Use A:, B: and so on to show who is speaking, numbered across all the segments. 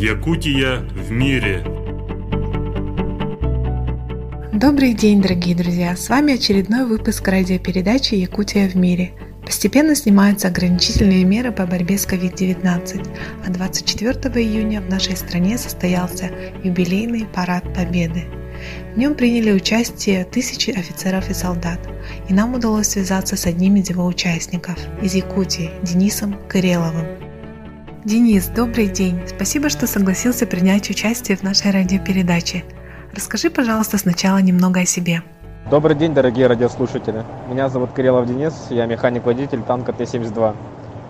A: Якутия в мире.
B: Добрый день, дорогие друзья! С вами очередной выпуск радиопередачи «Якутия в мире». Постепенно снимаются ограничительные меры по борьбе с COVID-19, а 24 июня в нашей стране состоялся юбилейный парад Победы. В нем приняли участие тысячи офицеров и солдат, и нам удалось связаться с одним из его участников из Якутии, Денисом Кыреловым. Денис, добрый день. Спасибо, что согласился принять участие в нашей радиопередаче. Расскажи, пожалуйста, сначала немного о себе.
C: Добрый день, дорогие радиослушатели. Меня зовут Кириллов Денис, я механик-водитель танка Т-72.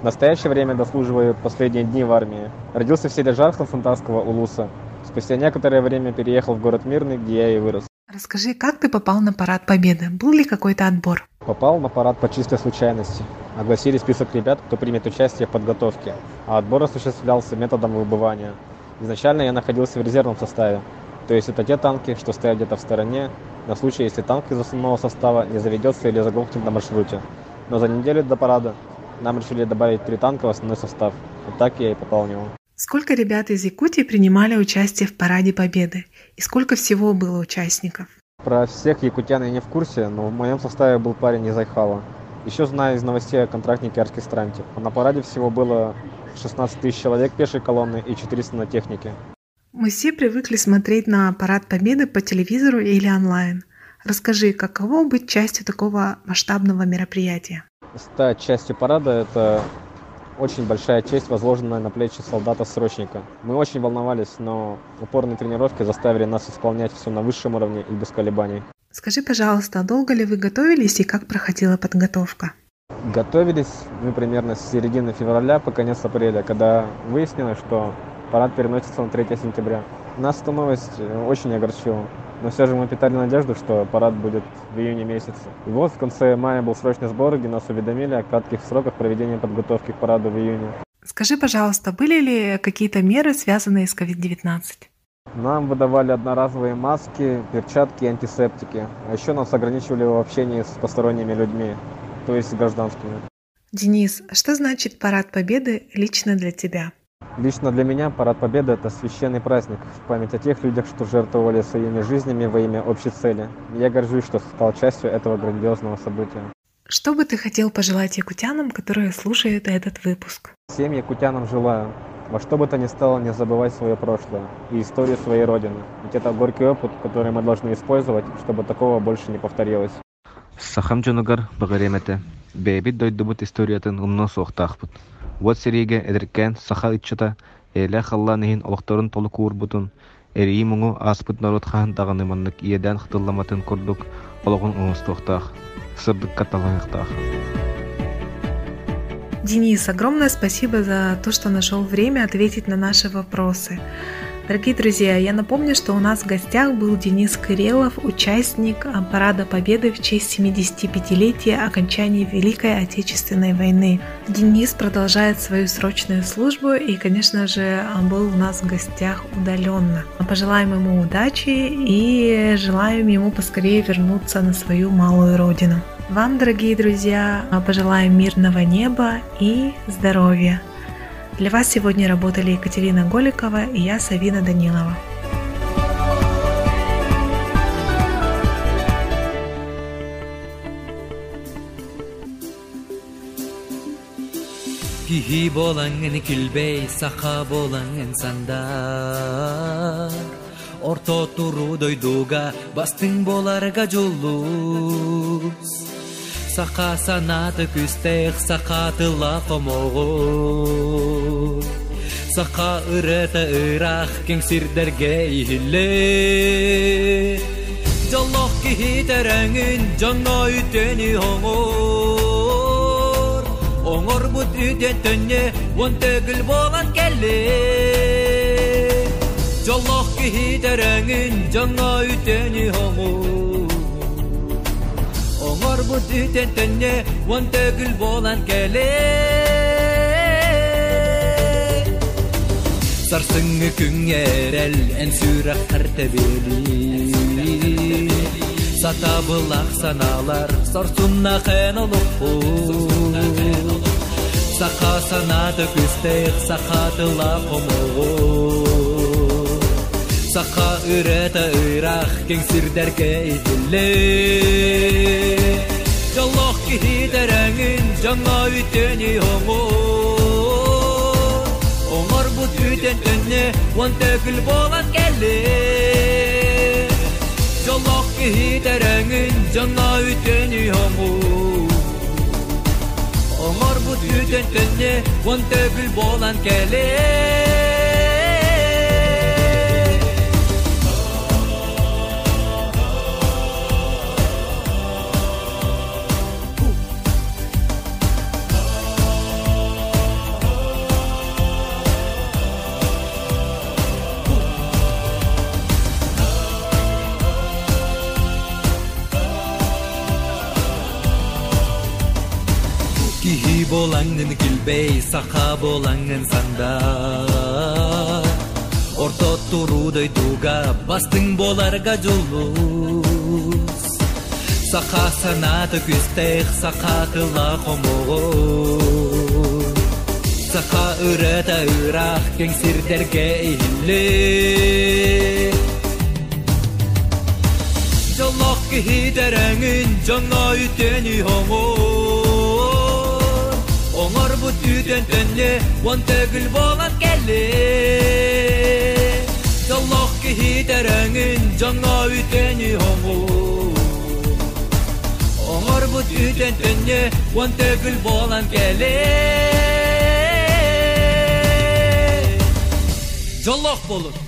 C: В настоящее время дослуживаю последние дни в армии. Родился в селе Жархал Фонтанского Улуса. Спустя некоторое время переехал в город Мирный, где я и вырос.
B: Расскажи, как ты попал на парад Победы? Был ли какой-то отбор?
C: Попал на парад по чистой случайности. Огласили список ребят, кто примет участие в подготовке, а отбор осуществлялся методом выбывания. Изначально я находился в резервном составе, то есть это те танки, что стоят где-то в стороне, на случай, если танк из основного состава не заведется или заглохнет на маршруте. Но за неделю до парада нам решили добавить три танка в основной состав. Вот так я и попал в него.
B: Сколько ребят из Якутии принимали участие в Параде Победы? И сколько всего было участников?
C: Про всех якутян я не в курсе, но в моем составе был парень из Айхала. Еще знаю из новостей о контрактнике оркестранте. На параде всего было 16 тысяч человек пешей колонны и 400 на технике.
B: Мы все привыкли смотреть на Парад Победы по телевизору или онлайн. Расскажи, каково быть частью такого масштабного мероприятия?
C: Стать частью парада – это очень большая честь, возложенная на плечи солдата-срочника. Мы очень волновались, но упорные тренировки заставили нас исполнять все на высшем уровне и без колебаний.
B: Скажи, пожалуйста, долго ли вы готовились и как проходила подготовка?
C: Готовились мы примерно с середины февраля по конец апреля, когда выяснилось, что парад переносится на 3 сентября. Нас эта новость э, очень огорчила. Но все же мы питали надежду, что парад будет в июне месяце. И вот в конце мая был срочный сбор, где нас уведомили о кратких сроках проведения подготовки к параду в июне.
B: Скажи, пожалуйста, были ли какие-то меры, связанные с COVID-19?
C: Нам выдавали одноразовые маски, перчатки и антисептики. А еще нас ограничивали в общении с посторонними людьми, то есть гражданскими.
B: Денис, что значит парад Победы лично для тебя?
C: Лично для меня Парад Победы – это священный праздник в память о тех людях, что жертвовали своими жизнями во имя общей цели. Я горжусь, что стал частью этого грандиозного события.
B: Что бы ты хотел пожелать якутянам, которые слушают этот выпуск?
C: Всем якутянам желаю во что бы то ни стало не забывать свое прошлое и историю своей родины. Ведь это горький опыт, который мы должны использовать, чтобы такого больше не повторилось.
D: Сахам жонугар. Бэбит дойдубут историятын умно соохтаахпыт. Вот сериге эдеркен саха итчата эле халланыхин олохторун толу куурбутун эрии муңу аспыт народ хаан даганы маннык иеден хтылламатын курдук ологун уңустуохтаах сырдык каталаахтаах
B: Денис, огромное спасибо за то, что нашел время ответить на наши вопросы. Дорогие друзья, я напомню, что у нас в гостях был Денис Кырелов, участник Парада Победы в честь 75-летия окончания Великой Отечественной войны. Денис продолжает свою срочную службу и, конечно же, был у нас в гостях удаленно. Пожелаем ему удачи и желаем ему поскорее вернуться на свою малую родину. Вам, дорогие друзья, пожелаем мирного неба и здоровья. Для вас сегодня работали Екатерина Голикова и я, Савина Данилова.
E: Кихи болаңын күлбей, саха болаңын санда Орто туру дойдуга, бастың боларга жолус сақа санаты күстех сақатыла қомоғу сақа ырыта ырах кеңсирдерге ихилле жоллох кихитереңин жаңа үтени оңор оңор бут үтен төнне он төгүл болан жоллох кихитереңин жаңа үтени оңор Шоғыр бұл түйтен түнне, Он төгіл болан кәле. Сарсыңы күңер әрәл, Ән сүрақ қарты бері. Сата бұл ақсаналар, Сарсынна қен олып бұл. Сақа санады күстейік, Сақаты лақымығы. Сақа үрәті үйрақ, Кең сүрдәр кейтілі. 기대랑은 장마위 때니 홍오 옹얼 부투된 뜬네 원택을 보만 깰래 졸록 기대랑은 장마위 때니 홍오 옹얼 부투된 뜬네 원택을 보만 깰래 болаңнын килбей сака болаңнын санда. Орто туруудой дуга бастың боларга жулуз сака санаты күстех сака кыла комогу сака үрөтө үрақ кең сирдерге ийилли жолок кихидереңин жаңа үтени түтен төнне он төгіл болан келе жаллах кехи тәрәңін жаңа үтені хоңу оңар бұ түтен төнне он төгіл болан келе жаллах болып